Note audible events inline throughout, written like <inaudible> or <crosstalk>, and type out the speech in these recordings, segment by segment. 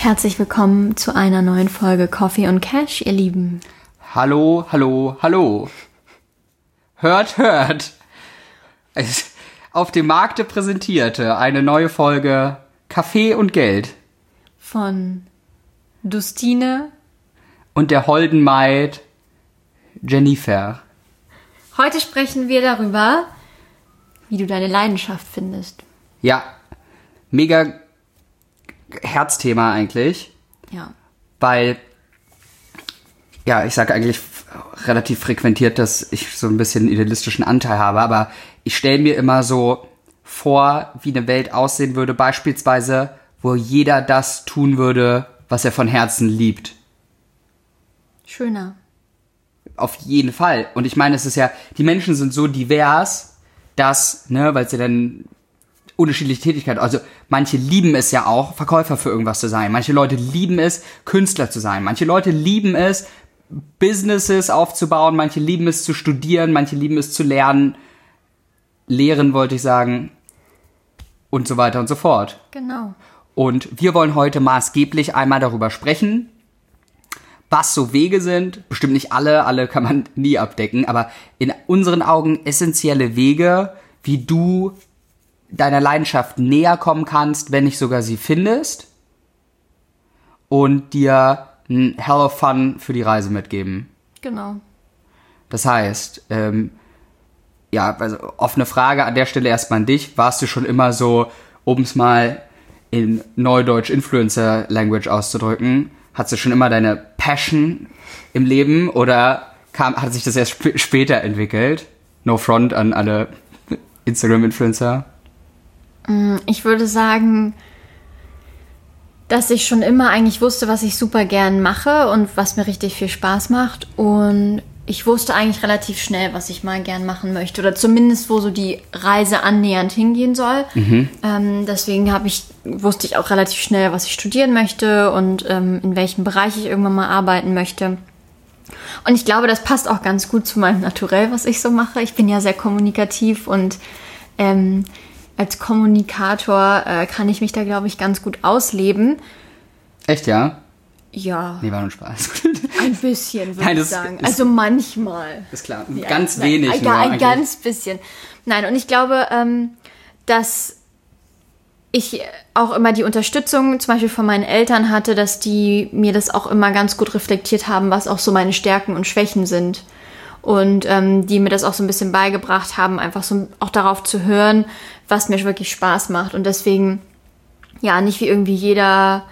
Herzlich willkommen zu einer neuen Folge Coffee und Cash, ihr Lieben. Hallo, hallo, hallo. Hört, hört. Es auf dem Markte präsentierte eine neue Folge Kaffee und Geld Von Dustine. und der holden Maid Jennifer. Heute sprechen wir darüber, wie du deine Leidenschaft findest. Ja, mega Herzthema eigentlich, Ja. weil, ja, ich sage eigentlich relativ frequentiert, dass ich so ein bisschen einen idealistischen Anteil habe, aber ich stelle mir immer so vor, wie eine Welt aussehen würde, beispielsweise, wo jeder das tun würde, was er von Herzen liebt. Schöner. Auf jeden Fall. Und ich meine, es ist ja, die Menschen sind so divers, dass, ne, weil sie dann unterschiedliche Tätigkeiten, also manche lieben es ja auch, Verkäufer für irgendwas zu sein. Manche Leute lieben es, Künstler zu sein. Manche Leute lieben es, Businesses aufzubauen. Manche lieben es zu studieren. Manche lieben es zu lernen. Lehren wollte ich sagen. Und so weiter und so fort. Genau. Und wir wollen heute maßgeblich einmal darüber sprechen, was so Wege sind. Bestimmt nicht alle, alle kann man <laughs> nie abdecken, aber in unseren Augen essentielle Wege, wie du deiner Leidenschaft näher kommen kannst, wenn nicht sogar sie findest. Und dir ein Hell of Fun für die Reise mitgeben. Genau. Das heißt, ähm, ja, also offene Frage an der Stelle erstmal an dich. Warst du schon immer so, um es mal in Neudeutsch Influencer Language auszudrücken, hattest du schon immer deine Passion im Leben oder kam, hat sich das erst sp später entwickelt? No front an alle Instagram-Influencer. Ich würde sagen, dass ich schon immer eigentlich wusste, was ich super gern mache und was mir richtig viel Spaß macht. Und ich wusste eigentlich relativ schnell, was ich mal gern machen möchte. Oder zumindest, wo so die Reise annähernd hingehen soll. Ähm, deswegen habe ich, wusste ich auch relativ schnell, was ich studieren möchte und ähm, in welchem Bereich ich irgendwann mal arbeiten möchte. Und ich glaube, das passt auch ganz gut zu meinem Naturell, was ich so mache. Ich bin ja sehr kommunikativ und ähm, als Kommunikator äh, kann ich mich da, glaube ich, ganz gut ausleben. Echt, ja? Ja, Nee, war nur Spaß. <laughs> ein bisschen, würde Nein, ich sagen. ist- Also manchmal. ist klar. Ja, Ganz nein, wenig Ein, nur ein eigentlich. ganz bisschen. Nein, und ich glaube, ähm, dass ich auch immer die Unterstützung zum Beispiel von meinen Eltern hatte, dass die mir das auch immer ganz gut reflektiert haben, was auch so meine Stärken und Schwächen sind. Und ähm, die mir das auch so ein bisschen beigebracht haben, einfach so auch darauf zu hören, was mir wirklich Spaß macht. Und deswegen, ja, nicht wie irgendwie jeder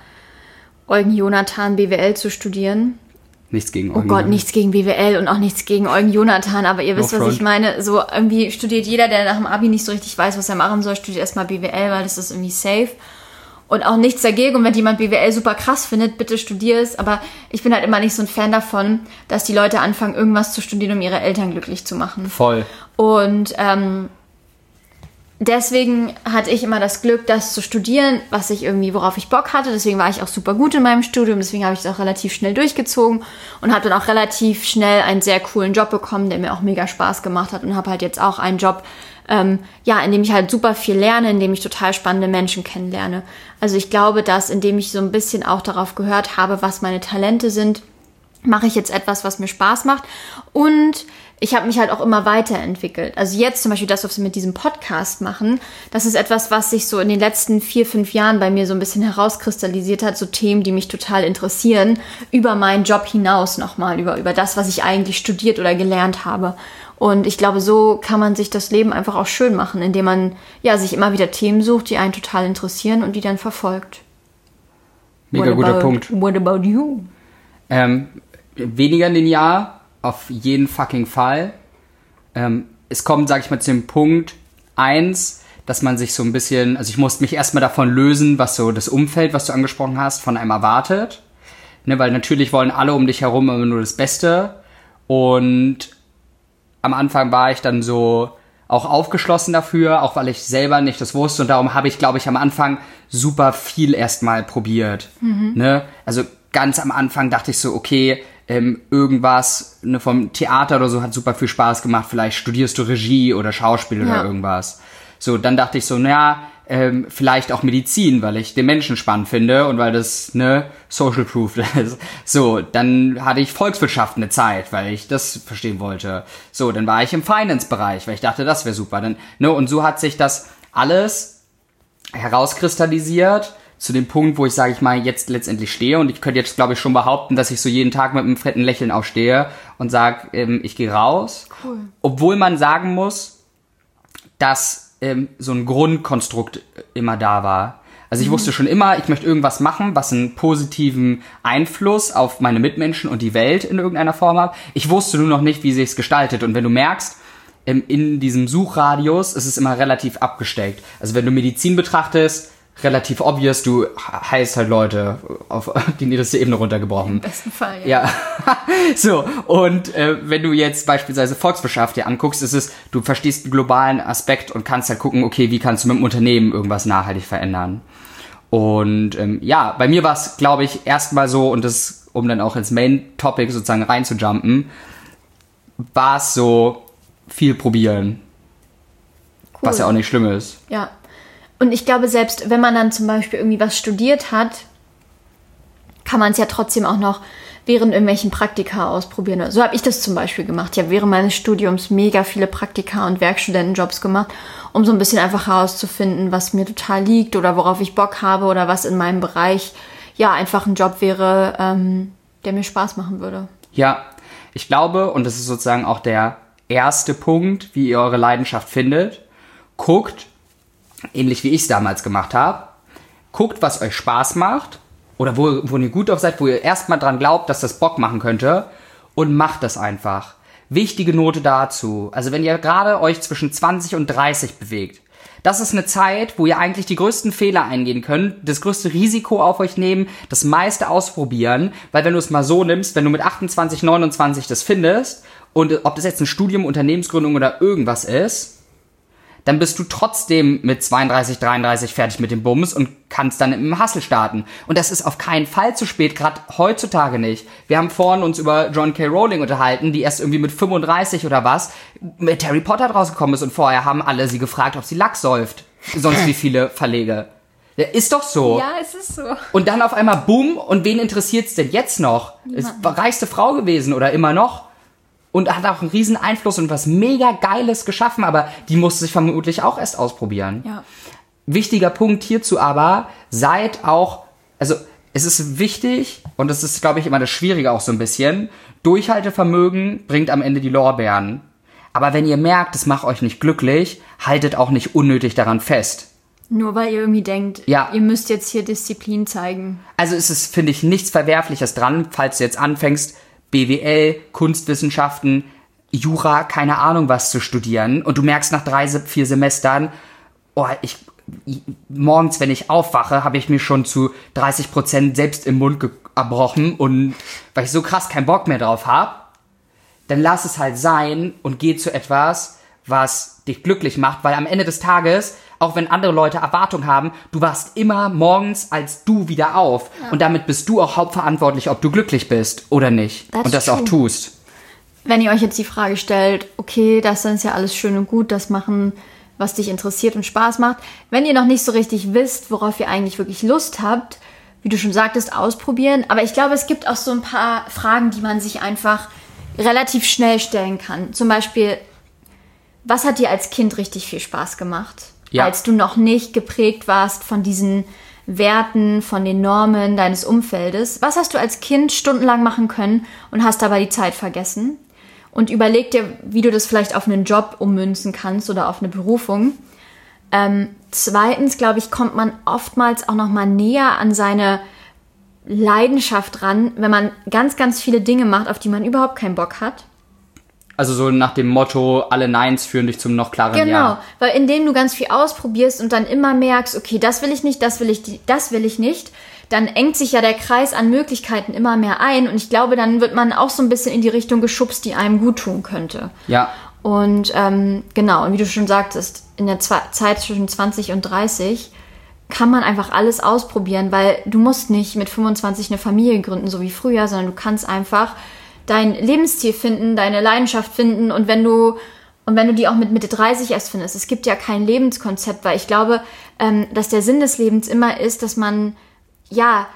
Eugen Jonathan BWL zu studieren, Nichts gegen Oh Gott, nichts gegen BWL und auch nichts gegen Eugen Jonathan, aber ihr wisst, was front. ich meine. So irgendwie studiert jeder, der nach dem Abi nicht so richtig weiß, was er machen soll, studiert erstmal BWL, weil das ist irgendwie safe. Und auch nichts dagegen. Und wenn jemand BWL super krass findet, bitte studier es. Aber ich bin halt immer nicht so ein Fan davon, dass die Leute anfangen, irgendwas zu studieren, um ihre Eltern glücklich zu machen. Voll. Und ähm, deswegen hatte ich immer das Glück, das zu studieren, was ich irgendwie, worauf ich Bock hatte. Deswegen war ich auch super gut in meinem Studium. Deswegen habe ich es auch relativ schnell durchgezogen und habe dann auch relativ schnell einen sehr coolen Job bekommen, der mir auch mega Spaß gemacht hat und habe halt jetzt auch einen Job, ähm, ja, in dem ich halt super viel lerne, in dem ich total spannende Menschen kennenlerne. Also ich glaube, dass indem ich so ein bisschen auch darauf gehört habe, was meine Talente sind, mache ich jetzt etwas, was mir Spaß macht. Und ich habe mich halt auch immer weiterentwickelt. Also jetzt zum Beispiel das, was wir mit diesem Podcast machen, das ist etwas, was sich so in den letzten vier, fünf Jahren bei mir so ein bisschen herauskristallisiert hat. So Themen, die mich total interessieren, über meinen Job hinaus nochmal, über, über das, was ich eigentlich studiert oder gelernt habe. Und ich glaube, so kann man sich das Leben einfach auch schön machen, indem man ja sich immer wieder Themen sucht, die einen total interessieren und die dann verfolgt. Mega What guter about- Punkt. What about you? Ähm, weniger linear, auf jeden fucking Fall. Ähm, es kommt, sag ich mal, zu dem Punkt eins, dass man sich so ein bisschen, also ich musste mich erstmal davon lösen, was so das Umfeld, was du angesprochen hast, von einem erwartet. Ne, weil natürlich wollen alle um dich herum immer nur das Beste. Und am Anfang war ich dann so auch aufgeschlossen dafür, auch weil ich selber nicht das wusste. Und darum habe ich, glaube ich, am Anfang super viel erstmal probiert. Ne? Also ganz am Anfang dachte ich so, okay, ähm, irgendwas ne, vom Theater oder so hat super viel Spaß gemacht. Vielleicht studierst du Regie oder Schauspiel Ja. oder irgendwas. So, dann dachte ich so, naja, ähm, vielleicht auch Medizin, weil ich den Menschen spannend finde und weil das ne Social Proof <laughs> ist. So, dann hatte ich Volkswirtschaft eine Zeit, weil ich das verstehen wollte. So, dann war ich im Finance-Bereich, weil ich dachte, das wäre super. Dann, ne, und so hat sich das alles herauskristallisiert zu dem Punkt, wo ich sage ich mal jetzt letztendlich stehe und ich könnte jetzt glaube ich schon behaupten, dass ich so jeden Tag mit einem fetten Lächeln aufstehe und sage, ähm, ich gehe raus. Cool. Obwohl man sagen muss, dass ähm, so ein Grundkonstrukt immer da war. Also ich mhm. wusste schon immer, ich möchte irgendwas machen, was einen positiven Einfluss auf meine Mitmenschen und die Welt in irgendeiner Form hat. Ich wusste nur noch nicht, wie sich es gestaltet. Und wenn du merkst, ähm, in diesem Suchradius ist es immer relativ abgesteckt. Also wenn du Medizin betrachtest, relativ obvious, du heißt halt Leute auf <laughs> die niedrigste Ebene runtergebrochen. Im besten Fall, ja. Ja. <laughs> so, und äh, wenn du jetzt beispielsweise Volkswirtschaft dir anguckst, ist es, du verstehst den globalen Aspekt und kannst halt gucken, okay, wie kannst du mit dem Unternehmen irgendwas nachhaltig verändern. Und ähm, ja, bei mir war es, glaube ich, erstmal so, und das, um dann auch ins Main-Topic sozusagen reinzujumpen, war es so viel probieren. Cool. Was ja auch nicht schlimm ist. Ja, und ich glaube, selbst wenn man dann zum Beispiel irgendwie was studiert hat, kann man es ja trotzdem auch noch während irgendwelchen Praktika ausprobieren. So habe ich das zum Beispiel gemacht. Ich habe während meines Studiums mega viele Praktika und Werkstudentenjobs gemacht, um so ein bisschen einfach herauszufinden, was mir total liegt oder worauf ich Bock habe oder was in meinem Bereich ja einfach ein Job wäre, ähm, der mir Spaß machen würde. Ja, ich glaube, und das ist sozusagen auch der erste Punkt, wie ihr eure Leidenschaft findet, guckt, ähnlich wie ich es damals gemacht habe, guckt, was euch Spaß macht oder wo, wo ihr gut auf seid, wo ihr erstmal dran glaubt, dass das Bock machen könnte und macht das einfach. Wichtige Note dazu. Also wenn ihr gerade euch zwischen 20 und 30 bewegt, das ist eine Zeit, wo ihr eigentlich die größten Fehler eingehen könnt, das größte Risiko auf euch nehmen, das meiste ausprobieren, weil wenn du es mal so nimmst, wenn du mit 28, 29 das findest und ob das jetzt ein Studium, Unternehmensgründung oder irgendwas ist, dann bist du trotzdem mit 32, 33 fertig mit dem Bums und kannst dann im Hustle starten. Und das ist auf keinen Fall zu spät, gerade heutzutage nicht. Wir haben vorhin uns über John K. Rowling unterhalten, die erst irgendwie mit 35 oder was mit Harry Potter rausgekommen ist und vorher haben alle sie gefragt, ob sie Lachs säuft. Sonst wie viele Verlege. Ja, ist doch so. Ja, es ist so. Und dann auf einmal Boom und wen interessiert's denn jetzt noch? Ist reichste Frau gewesen oder immer noch? Und hat auch einen riesen Einfluss und was mega Geiles geschaffen, aber die musste sich vermutlich auch erst ausprobieren. Ja. Wichtiger Punkt hierzu aber, seid auch, also es ist wichtig und das ist, glaube ich, immer das Schwierige auch so ein bisschen, Durchhaltevermögen bringt am Ende die Lorbeeren. Aber wenn ihr merkt, es macht euch nicht glücklich, haltet auch nicht unnötig daran fest. Nur weil ihr irgendwie denkt, ja. ihr müsst jetzt hier Disziplin zeigen. Also es ist, finde ich, nichts Verwerfliches dran, falls du jetzt anfängst, BWL, Kunstwissenschaften, Jura, keine Ahnung was zu studieren. Und du merkst nach drei, vier Semestern, oh, ich, morgens, wenn ich aufwache, habe ich mir schon zu 30 Prozent selbst im Mund erbrochen. Und weil ich so krass keinen Bock mehr drauf habe, dann lass es halt sein und geh zu etwas, was dich glücklich macht, weil am Ende des Tages, auch wenn andere Leute Erwartungen haben, du wachst immer morgens als du wieder auf. Ja. Und damit bist du auch hauptverantwortlich, ob du glücklich bist oder nicht. That's und das true. auch tust. Wenn ihr euch jetzt die Frage stellt, okay, das ist ja alles schön und gut, das machen, was dich interessiert und Spaß macht. Wenn ihr noch nicht so richtig wisst, worauf ihr eigentlich wirklich Lust habt, wie du schon sagtest, ausprobieren. Aber ich glaube, es gibt auch so ein paar Fragen, die man sich einfach relativ schnell stellen kann. Zum Beispiel, was hat dir als Kind richtig viel Spaß gemacht? Ja. Als du noch nicht geprägt warst von diesen Werten, von den Normen deines Umfeldes. Was hast du als Kind stundenlang machen können und hast dabei die Zeit vergessen? Und überleg dir, wie du das vielleicht auf einen Job ummünzen kannst oder auf eine Berufung. Ähm, zweitens, glaube ich, kommt man oftmals auch noch mal näher an seine Leidenschaft ran, wenn man ganz, ganz viele Dinge macht, auf die man überhaupt keinen Bock hat. Also so nach dem Motto, alle Neins führen dich zum noch klareren genau, Ja. Genau, weil indem du ganz viel ausprobierst und dann immer merkst, okay, das will ich nicht, das will ich, das will ich nicht, dann engt sich ja der Kreis an Möglichkeiten immer mehr ein und ich glaube, dann wird man auch so ein bisschen in die Richtung geschubst, die einem gut tun könnte. Ja. Und ähm, genau, und wie du schon sagtest, in der Zwei Zeit zwischen 20 und 30 kann man einfach alles ausprobieren, weil du musst nicht mit 25 eine Familie gründen, so wie früher, sondern du kannst einfach dein Lebensstil finden, deine Leidenschaft finden und wenn du Und wenn du die auch mit Mitte 30 erst findest, es gibt ja kein Lebenskonzept, weil ich glaube, ähm, dass der Sinn des Lebens immer ist, dass man, ja,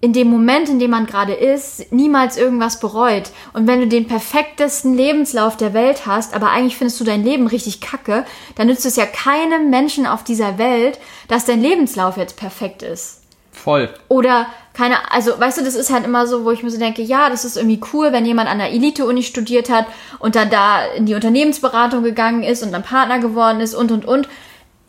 in dem Moment, in dem man gerade ist, niemals irgendwas bereut. Und wenn du den perfektesten Lebenslauf der Welt hast, aber eigentlich findest du dein Leben richtig kacke, dann nützt es ja keinem Menschen auf dieser Welt, dass dein Lebenslauf jetzt perfekt ist. Voll. Oder keine, also weißt du, das ist halt immer so, wo ich mir so denke, ja, das ist irgendwie cool, wenn jemand an der Elite-Uni studiert hat und dann da in die Unternehmensberatung gegangen ist und dann Partner geworden ist und und und.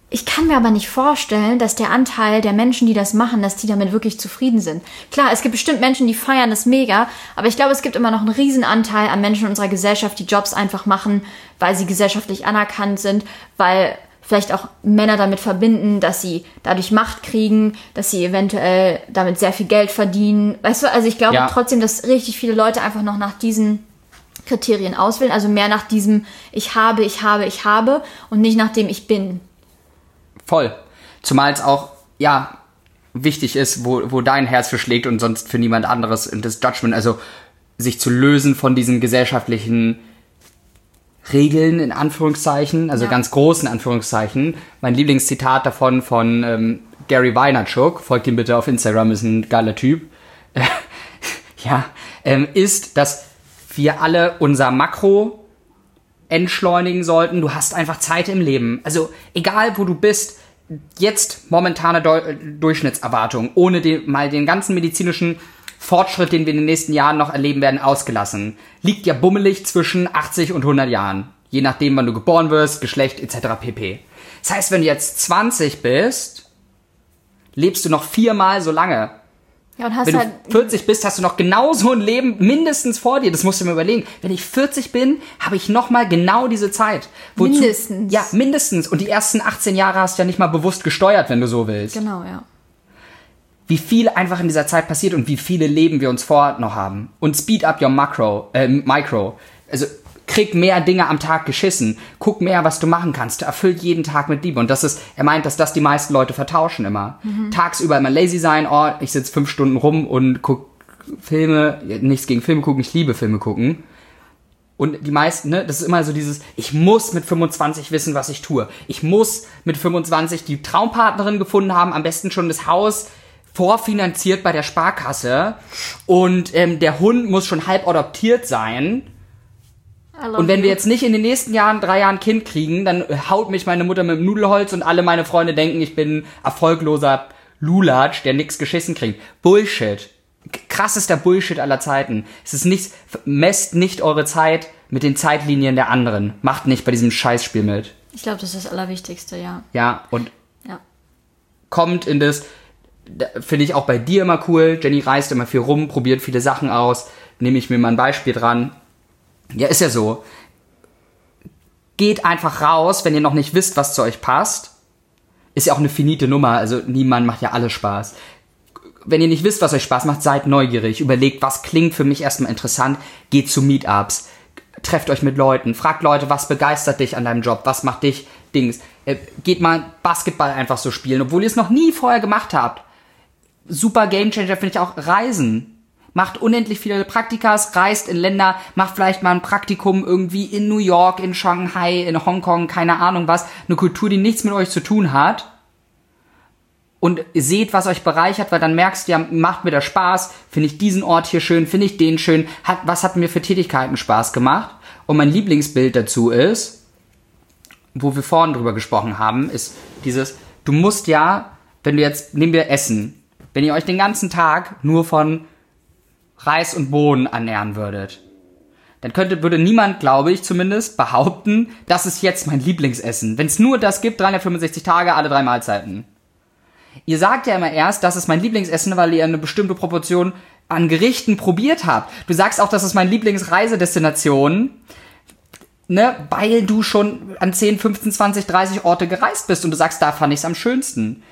Ich kann mir aber nicht vorstellen, dass der Anteil der Menschen, die das machen, dass die damit wirklich zufrieden sind. Klar, es gibt bestimmt Menschen, die feiern das mega, aber ich glaube, es gibt immer noch einen riesen Anteil an Menschen in unserer Gesellschaft, die Jobs einfach machen, weil sie gesellschaftlich anerkannt sind, weil vielleicht auch Männer damit verbinden, dass sie dadurch Macht kriegen, dass sie eventuell damit sehr viel Geld verdienen. Weißt du, also ich glaube Ja. trotzdem, dass richtig viele Leute einfach noch nach diesen Kriterien auswählen, also mehr nach diesem ich habe, ich habe, ich habe und nicht nach dem ich bin. Voll. Zumal es auch, ja, wichtig ist, wo, wo dein Herz für schlägt und sonst für niemand anderes und das Judgment, also sich zu lösen von diesen gesellschaftlichen Regeln in Anführungszeichen, also Ja. ganz großen Anführungszeichen. Mein Lieblingszitat davon von ähm, Gary Vaynerchuk, folgt ihm bitte auf Instagram, ist ein geiler Typ, <laughs> ja, ähm, ist, dass wir alle unser Makro entschleunigen sollten. Du hast einfach Zeit im Leben. Also egal, wo du bist, jetzt momentane Deu äh, Durchschnittserwartung, ohne den, mal den ganzen medizinischen Fortschritt, den wir in den nächsten Jahren noch erleben werden, ausgelassen, liegt ja bummelig zwischen 80 und 100 Jahren. Je nachdem, wann du geboren wirst, Geschlecht etc. pp. Das heißt, wenn du jetzt 20 bist, lebst du noch viermal so lange. Ja, und hast Wenn du halt 40 bist, hast du noch genauso ein Leben mindestens vor dir. Das musst du mir überlegen. Wenn ich 40 bin, habe ich noch mal genau diese Zeit. Mindestens. Ja, mindestens. Und die ersten 18 Jahre hast du ja nicht mal bewusst gesteuert, wenn du so willst. genau, ja. Wie viel einfach in dieser Zeit passiert und wie viele Leben wir uns vor noch haben. Und speed up your macro, äh, micro. Also krieg mehr Dinge am Tag geschissen. Guck mehr, was du machen kannst. Erfüll jeden Tag mit Liebe. Und das ist, er meint, dass das die meisten Leute vertauschen immer. Tagsüber immer lazy sein. Oh, ich sitze fünf Stunden rum und guck Filme. Nichts gegen Filme gucken. Ich liebe Filme gucken. Und die meisten, ne, das ist immer so dieses, ich muss mit 25 wissen, was ich tue. Ich muss mit 25 die Traumpartnerin gefunden haben, am besten schon das Haus vorfinanziert bei der Sparkasse. Und ähm, der Hund muss schon halb adoptiert sein. Und wenn wir jetzt nicht in den nächsten Jahren, drei Jahren Kind kriegen, dann haut mich meine Mutter mit dem Nudelholz und alle meine Freunde denken, ich bin erfolgloser Lulatsch, der nix geschissen kriegt. Bullshit. Krassester Bullshit aller Zeiten. Es ist nichts, messt nicht eure Zeit mit den Zeitlinien der anderen. Macht nicht bei diesem Scheißspiel mit. Ich glaube, das ist das Allerwichtigste, ja. Ja, und Ja. kommt in das, da- finde ich auch bei dir immer cool. Jenny reist immer viel rum, probiert viele Sachen aus. Nehme ich mir mal ein Beispiel dran. Ja, ist ja so. Geht einfach raus, wenn ihr noch nicht wisst, was zu euch passt. Ist ja auch eine finite Nummer, also niemand macht ja alles Spaß. Wenn ihr nicht wisst, was euch Spaß macht, seid neugierig. Überlegt, was klingt für mich erstmal interessant. Geht zu Meetups. Trefft euch mit Leuten. Fragt Leute, was begeistert dich an deinem Job? Was macht dich Dings? Äh, Geht mal Basketball einfach so spielen, obwohl ihr es noch nie vorher gemacht habt super Gamechanger finde ich auch Reisen. Macht unendlich viele Praktikas, reist in Länder, macht vielleicht mal ein Praktikum irgendwie in New York, in Shanghai, in Hongkong, keine Ahnung was. Eine Kultur, die nichts mit euch zu tun hat. Und seht, was euch bereichert, weil dann merkst du ja, macht mir das Spaß, finde ich diesen Ort hier schön, finde ich den schön, hat, was hat mir für Tätigkeiten Spaß gemacht. Und mein Lieblingsbild dazu ist, wo wir vorhin drüber gesprochen haben, ist dieses, du musst ja, wenn du jetzt, nehmen wir Essen, wenn ihr euch den ganzen Tag nur von Reis und Bohnen ernähren würdet, dann könnte, würde niemand, glaube ich zumindest, behaupten, das ist jetzt mein Lieblingsessen. Wenn es nur das gibt, 365 Tage, alle drei Mahlzeiten. Ihr sagt ja immer erst, das ist mein Lieblingsessen, weil ihr eine bestimmte Proportion an Gerichten probiert habt. Du sagst auch, das ist meine Lieblingsreisedestination, ne, weil du schon an 10, 15, 20, 30 Orte gereist bist und du sagst, da fand ich es am schönsten.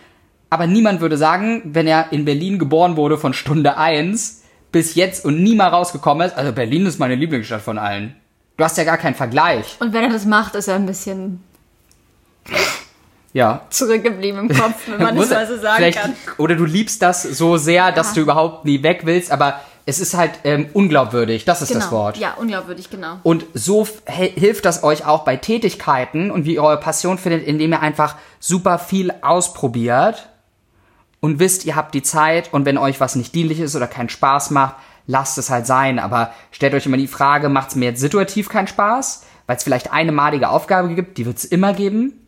Aber niemand würde sagen, wenn er in Berlin geboren wurde von Stunde 1 bis jetzt und nie mal rausgekommen ist, also Berlin ist meine Lieblingsstadt von allen. Du hast ja gar keinen Vergleich. Und wenn er das macht, ist er ein bisschen Ja. zurückgeblieben im Kopf, wenn man <laughs> das mal so sagen kann. Oder du liebst das so sehr, dass du überhaupt nie weg willst, aber es ist halt ähm, unglaubwürdig, das ist genau. das Wort. Ja, unglaubwürdig, genau. Und so hilft das euch auch bei Tätigkeiten und wie ihr eure Passion findet, indem ihr einfach super viel ausprobiert und wisst, ihr habt die Zeit und wenn euch was nicht dienlich ist oder keinen Spaß macht, lasst es halt sein. Aber stellt euch immer die Frage, macht es mir jetzt situativ keinen Spaß? Weil es vielleicht eine malige Aufgabe gibt, die wird es immer geben.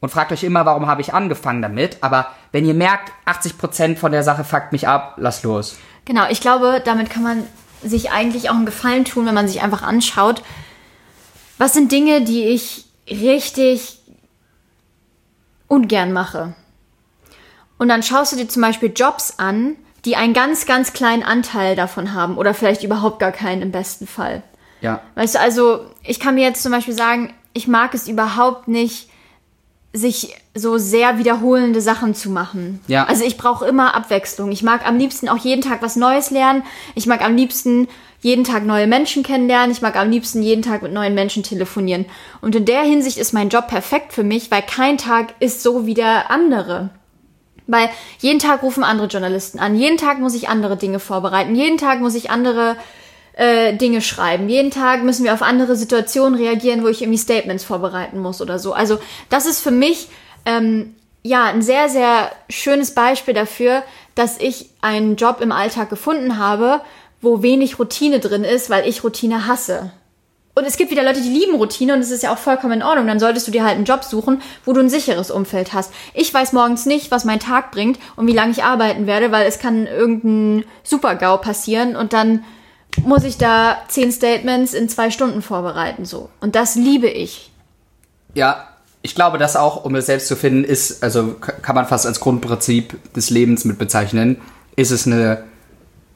Und fragt euch immer, warum habe ich angefangen damit? Aber wenn ihr merkt, 80% von der Sache fuckt mich ab, lasst los. Genau, ich glaube, damit kann man sich eigentlich auch einen Gefallen tun, wenn man sich einfach anschaut, was sind Dinge, die ich richtig ungern mache. Und dann schaust du dir zum Beispiel Jobs an, die einen ganz, ganz kleinen Anteil davon haben oder vielleicht überhaupt gar keinen im besten Fall. Ja. Weißt du, also ich kann mir jetzt zum Beispiel sagen, ich mag es überhaupt nicht, sich so sehr wiederholende Sachen zu machen. Ja. Also ich brauche immer Abwechslung. Ich mag am liebsten auch jeden Tag was Neues lernen. Ich mag am liebsten jeden Tag neue Menschen kennenlernen. Ich mag am liebsten jeden Tag mit neuen Menschen telefonieren. Und in der Hinsicht ist mein Job perfekt für mich, weil kein Tag ist so wie der andere. Weil jeden Tag rufen andere Journalisten an, jeden Tag muss ich andere Dinge vorbereiten, jeden Tag muss ich andere äh, Dinge schreiben, jeden Tag müssen wir auf andere Situationen reagieren, wo ich irgendwie Statements vorbereiten muss oder so. Also das ist für mich ähm, ja ein sehr, sehr schönes Beispiel dafür, dass ich einen Job im Alltag gefunden habe, wo wenig Routine drin ist, weil ich Routine hasse. Und es gibt wieder Leute, die lieben Routine und es ist ja auch vollkommen in Ordnung. Dann solltest du dir halt einen Job suchen, wo du ein sicheres Umfeld hast. Ich weiß morgens nicht, was mein Tag bringt und wie lange ich arbeiten werde, weil es kann irgendein Super-GAU passieren und dann muss ich da zehn Statements in zwei Stunden vorbereiten, so. Und das liebe ich. Ja, ich glaube, das auch, um es selbst zu finden, ist, also kann man fast als Grundprinzip des Lebens mit bezeichnen, ist es eine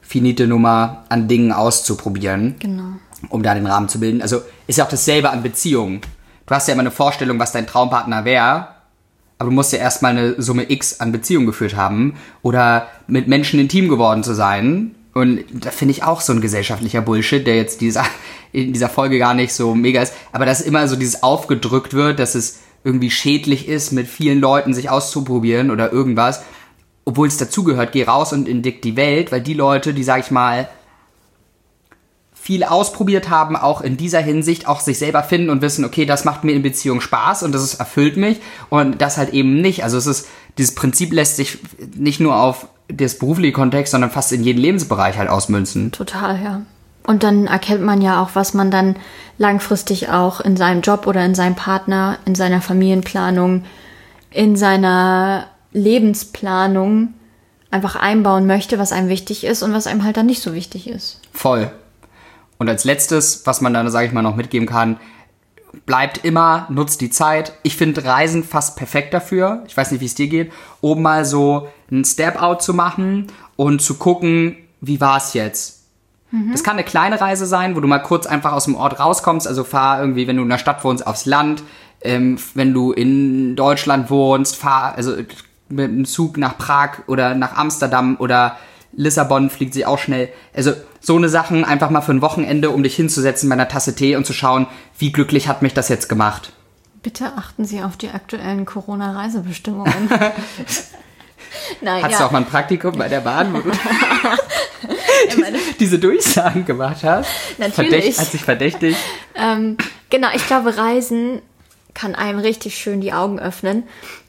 finite Nummer an Dingen auszuprobieren, Genau. Um da den Rahmen zu bilden. Also ist ja auch dasselbe an Beziehungen. Du hast ja immer eine Vorstellung, was dein Traumpartner wäre, aber du musst ja erstmal eine Summe X an Beziehungen geführt haben oder mit Menschen intim geworden zu sein. Und da finde ich auch so ein gesellschaftlicher Bullshit, der jetzt dieser, in dieser Folge gar nicht so mega ist. Aber dass immer so dieses aufgedrückt wird, dass es irgendwie schädlich ist, mit vielen Leuten sich auszuprobieren oder irgendwas. Obwohl es dazugehört, geh raus und entdeck die Welt, weil die Leute, die, sag ich mal, viel ausprobiert haben, auch in dieser Hinsicht auch sich selber finden und wissen, okay, das macht mir in Beziehung Spaß und das ist, erfüllt mich und das halt eben nicht. Also es ist, dieses Prinzip lässt sich nicht nur auf das berufliche Kontext, sondern fast in jeden Lebensbereich halt ausmünzen. Total, ja. Und dann erkennt man ja auch, was man dann langfristig auch in seinem Job oder in seinem Partner, in seiner Familienplanung, in seiner Lebensplanung einfach einbauen möchte, was einem wichtig ist und was einem halt dann nicht so wichtig ist. Voll. Und als letztes, was man dann, sage ich mal, noch mitgeben kann, bleibt immer, nutzt die Zeit. Ich finde Reisen fast perfekt dafür. Ich weiß nicht, wie es dir geht, um mal so ein Step-Out zu machen und zu gucken, wie war es jetzt. Das kann eine kleine Reise sein, wo du mal kurz einfach aus dem Ort rauskommst. Also fahr irgendwie, wenn du in der Stadt wohnst, aufs Land. Ähm, wenn du in Deutschland wohnst, fahr also mit dem Zug nach Prag oder nach Amsterdam oder Lissabon fliegt sie auch schnell. Also so eine Sachen einfach mal für ein Wochenende, um dich hinzusetzen bei einer Tasse Tee und zu schauen, wie glücklich hat mich das jetzt gemacht. Bitte achten Sie auf die aktuellen Corona-Reisebestimmungen. <laughs> Nein, Hattest ja. du auch mal ein Praktikum bei der Bahn, wo du <laughs> <laughs> diese Durchsagen gemacht hast? Natürlich. Verdächt, hat sich verdächtig. Ähm, genau, ich glaube, Reisen kann einem richtig schön die Augen öffnen.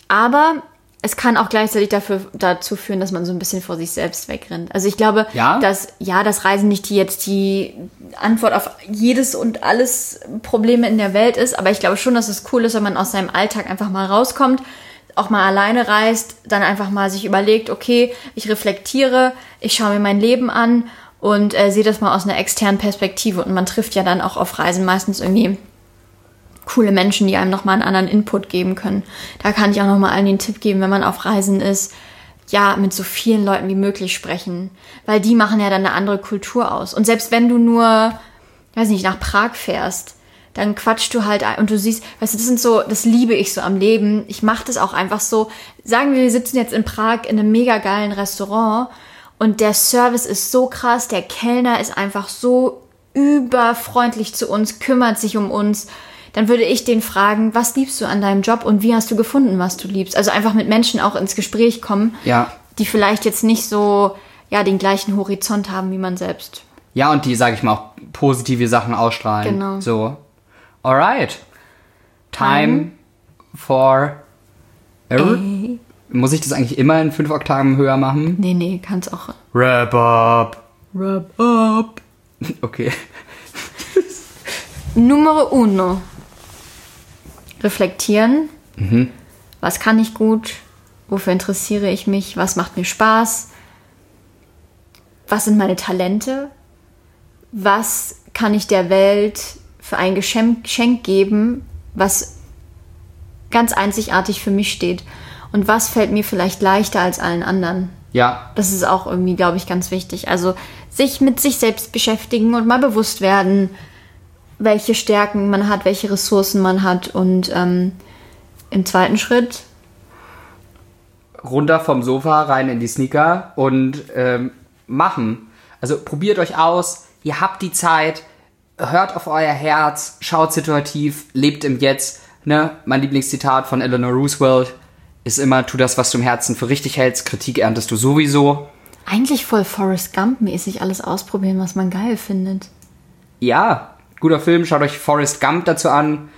Aber es kann auch gleichzeitig dafür, dazu führen, dass man so ein bisschen vor sich selbst wegrennt. Also ich glaube, Ja? dass ja, das Reisen nicht die jetzt die Antwort auf jedes und alles Probleme in der Welt ist, aber ich glaube schon, dass es cool ist, wenn man aus seinem Alltag einfach mal rauskommt, auch mal alleine reist, dann einfach mal sich überlegt, okay, ich reflektiere, ich schaue mir mein Leben an und äh, sehe das mal aus einer externen Perspektive. Und man trifft ja dann auch auf Reisen meistens irgendwie coole Menschen, die einem nochmal einen anderen Input geben können. Da kann ich auch nochmal allen den Tipp geben, wenn man auf Reisen ist, ja, mit so vielen Leuten wie möglich sprechen. Weil die machen ja dann eine andere Kultur aus. Und selbst wenn du nur, weiß nicht, nach Prag fährst, dann quatschst du halt und du siehst, weißt du, das sind so, das liebe ich so am Leben. Ich mache das auch einfach so. Sagen wir, wir sitzen jetzt in Prag in einem mega geilen Restaurant und der Service ist so krass, der Kellner ist einfach so überfreundlich zu uns, kümmert sich um uns. Dann würde ich den fragen, was liebst du an deinem Job und wie hast du gefunden, was du liebst? Also einfach mit Menschen auch ins Gespräch kommen, Ja. die vielleicht jetzt nicht so ja den gleichen Horizont haben wie man selbst. Ja, und die, sag ich mal, auch positive Sachen ausstrahlen. Genau. So. Alright. Time for. Ey. Muss ich das eigentlich immer in fünf Oktaven höher machen? Nee, nee, kann's auch. Wrap up. Wrap up. <laughs> Okay. Numero uno. Reflektieren. Was kann ich gut? Wofür interessiere ich mich? Was macht mir Spaß? Was sind meine Talente? Was kann ich der Welt für ein Geschenk, Geschenk geben, was ganz einzigartig für mich steht? Und was fällt mir vielleicht leichter als allen anderen? Ja, Das ist auch irgendwie, glaube ich, ganz wichtig. Also sich mit sich selbst beschäftigen und mal bewusst werden, welche Stärken man hat, welche Ressourcen man hat. Und ähm, im zweiten Schritt, runter vom Sofa, rein in die Sneaker und ähm, machen. Also probiert euch aus, ihr habt die Zeit, hört auf euer Herz, schaut situativ, lebt im Jetzt. Ne? Mein Lieblingszitat von Eleanor Roosevelt ist immer, tu das, was du im Herzen für richtig hältst, Kritik erntest du sowieso. eigentlich voll Forrest Gump-mäßig alles ausprobieren, was man geil findet. Ja, guter Film, schaut euch Forrest Gump dazu an.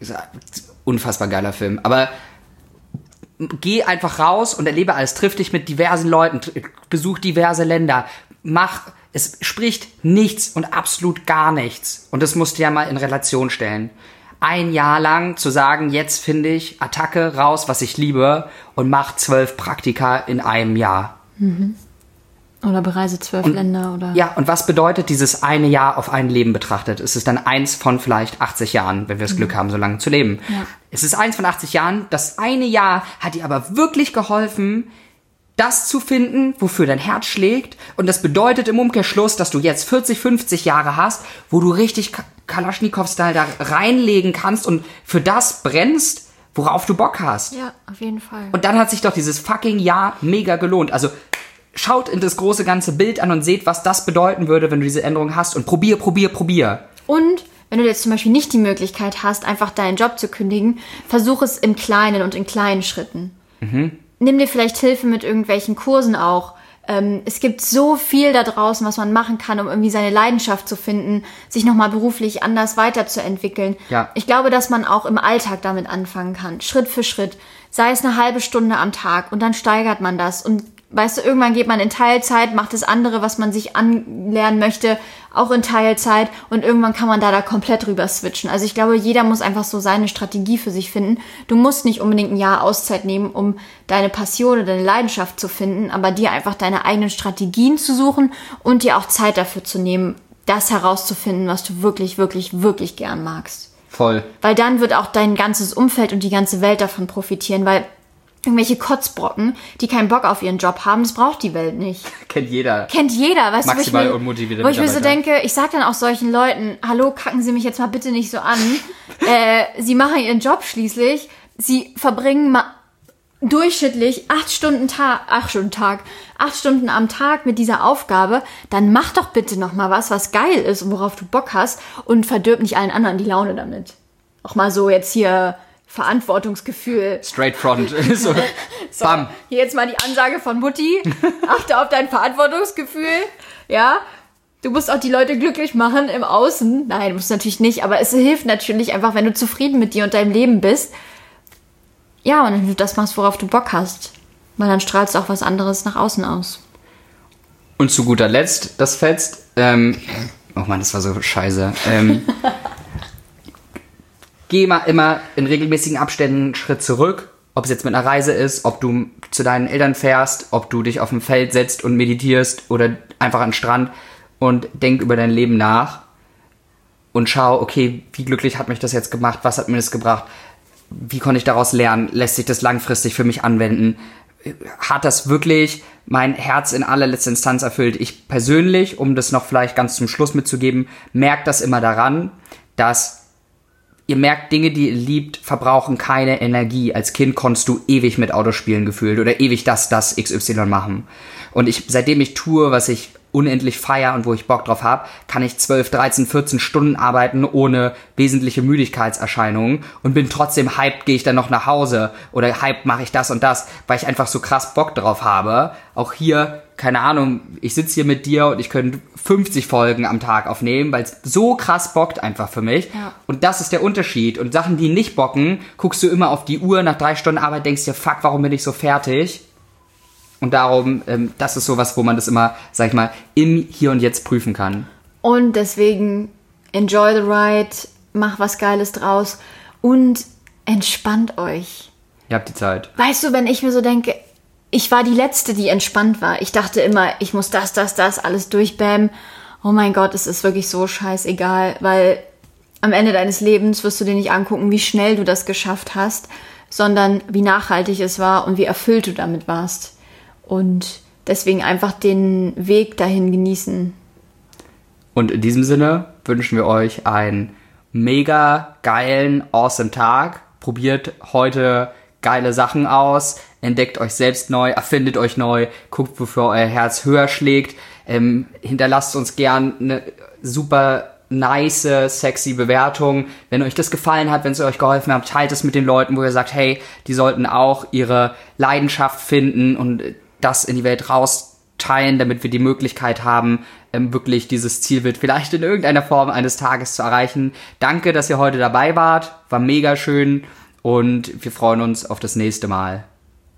<laughs> Unfassbar geiler Film. Aber geh einfach raus und erlebe alles. Triff dich mit diversen Leuten, besuch diverse Länder. Mach, es spricht nichts und absolut gar nichts. Und das musst du ja mal in Relation stellen. Ein Jahr lang zu sagen, jetzt finde ich Attacke raus, was ich liebe und mach zwölf Praktika in einem Jahr. Oder bereise zwölf Länder oder. Ja, und was bedeutet dieses eine Jahr auf ein Leben betrachtet? Es ist dann eins von vielleicht 80 Jahren, wenn wir das Glück haben, so lange zu leben. Ja. Es ist eins von 80 Jahren. Das eine Jahr hat dir aber wirklich geholfen, das zu finden, wofür dein Herz schlägt. Und das bedeutet im Umkehrschluss, dass du jetzt 40, 50 Jahre hast, wo du richtig Ka- Kalaschnikow-Style da reinlegen kannst und für das brennst, worauf du Bock hast. Ja, auf jeden Fall. Und dann hat sich doch dieses fucking Jahr mega gelohnt. Also schaut in das große ganze Bild an und seht, was das bedeuten würde, wenn du diese Änderung hast. Und probier, probier, probier. Und wenn du jetzt zum Beispiel nicht die Möglichkeit hast, einfach deinen Job zu kündigen, versuch es im Kleinen und in kleinen Schritten. Nimm dir vielleicht Hilfe mit irgendwelchen Kursen auch. Ähm, es gibt so viel da draußen, was man machen kann, um irgendwie seine Leidenschaft zu finden, sich nochmal beruflich anders weiterzuentwickeln. Ja. Ich glaube, dass man auch im Alltag damit anfangen kann, Schritt für Schritt. Sei es eine halbe Stunde am Tag und dann steigert man das. Und weißt du, irgendwann geht man in Teilzeit, macht das andere, was man sich anlernen möchte, auch in Teilzeit und irgendwann kann man da da komplett rüber switchen. Also ich glaube, jeder muss einfach so seine Strategie für sich finden. Du musst nicht unbedingt ein Jahr Auszeit nehmen, um deine Passion oder deine Leidenschaft zu finden, aber dir einfach deine eigenen Strategien zu suchen und dir auch Zeit dafür zu nehmen, das herauszufinden, was du wirklich, wirklich, wirklich gern magst. Voll. Weil dann wird auch dein ganzes Umfeld und die ganze Welt davon profitieren, weil irgendwelche Kotzbrocken, die keinen Bock auf ihren Job haben, das braucht die Welt nicht. <laughs> Kennt jeder. Kennt jeder, weißt Maximal du, wo ich unmotivierte mir, wo ich mir so denke, ich sag dann auch solchen Leuten, hallo, kacken Sie mich jetzt mal bitte nicht so an. <laughs> äh, sie machen ihren Job schließlich, sie verbringen ma durchschnittlich acht Stunden Tag, acht Stunden Tag, acht Stunden am Tag mit dieser Aufgabe, dann mach doch bitte noch mal was, was geil ist und worauf du Bock hast und verdirb nicht allen anderen die Laune damit. Auch mal so jetzt hier Verantwortungsgefühl. Straight front. <laughs> <laughs> so. Bam. Hier jetzt mal die Ansage von Mutti. Achte auf dein Verantwortungsgefühl. Ja. Du musst auch die Leute glücklich machen im Außen. Nein, musst natürlich nicht, aber es hilft natürlich einfach, wenn du zufrieden mit dir und deinem Leben bist. Ja, und wenn du das machst, worauf du Bock hast. Weil dann strahlst du auch was anderes nach außen aus. Und zu guter Letzt, das fetzt. Ähm, oh Mann, das war so scheiße. Ähm, <laughs> geh mal immer in regelmäßigen Abständen einen Schritt zurück. Ob es jetzt mit einer Reise ist, ob du zu deinen Eltern fährst, ob du dich auf dem Feld setzt und meditierst oder einfach an den Strand und denk über dein Leben nach und schau, okay, wie glücklich hat mich das jetzt gemacht, was hat mir das gebracht, wie konnte ich daraus lernen, lässt sich das langfristig für mich anwenden, hat das wirklich mein Herz in allerletzter Instanz erfüllt. Ich persönlich, um das noch vielleicht ganz zum Schluss mitzugeben, merkt das immer daran, dass ihr merkt, Dinge, die ihr liebt, verbrauchen keine Energie. Als Kind konntest du ewig mit Autospielen gefühlt oder ewig das, das, XY machen. Und ich, seitdem ich tue, was ich unendlich feier und wo ich Bock drauf habe, kann ich 12, 13, 14 Stunden arbeiten ohne wesentliche Müdigkeitserscheinungen und bin trotzdem hyped, gehe ich dann noch nach Hause oder hyped mache ich das und das, weil ich einfach so krass Bock drauf habe. Auch hier keine Ahnung, ich sitze hier mit dir und ich könnte 50 Folgen am Tag aufnehmen, weil es so krass bockt einfach für mich. Ja. Und das ist der Unterschied. Und Sachen, die nicht bocken, guckst du immer auf die Uhr nach drei Stunden Arbeit, denkst dir, fuck, warum bin ich so fertig? Und darum, ähm, das ist sowas, wo man das immer, sag ich mal, im Hier und Jetzt prüfen kann. Und deswegen enjoy the ride, mach was Geiles draus und entspannt euch. Ihr habt die Zeit. Weißt du, wenn ich mir so denke, ich war die Letzte, die entspannt war. Ich dachte immer, ich muss das, das, das alles durchbämmen. Oh mein Gott, es ist wirklich so scheißegal, weil am Ende deines Lebens wirst du dir nicht angucken, wie schnell du das geschafft hast, sondern wie nachhaltig es war und wie erfüllt du damit warst. Und deswegen einfach den Weg dahin genießen. Und in diesem Sinne wünschen wir euch einen mega geilen, awesome Tag. Probiert heute geile Sachen aus, entdeckt euch selbst neu, erfindet euch neu, guckt, wofür euer Herz höher schlägt. Ähm, hinterlasst uns gern eine super nice, sexy Bewertung. Wenn euch das gefallen hat, wenn es euch geholfen hat, teilt es mit den Leuten, wo ihr sagt, hey, die sollten auch ihre Leidenschaft finden und das in die Welt rausteilen, damit wir die Möglichkeit haben, ähm, wirklich dieses Zielbild vielleicht in irgendeiner Form eines Tages zu erreichen. Danke, dass ihr heute dabei wart. War mega schön und wir freuen uns auf das nächste Mal.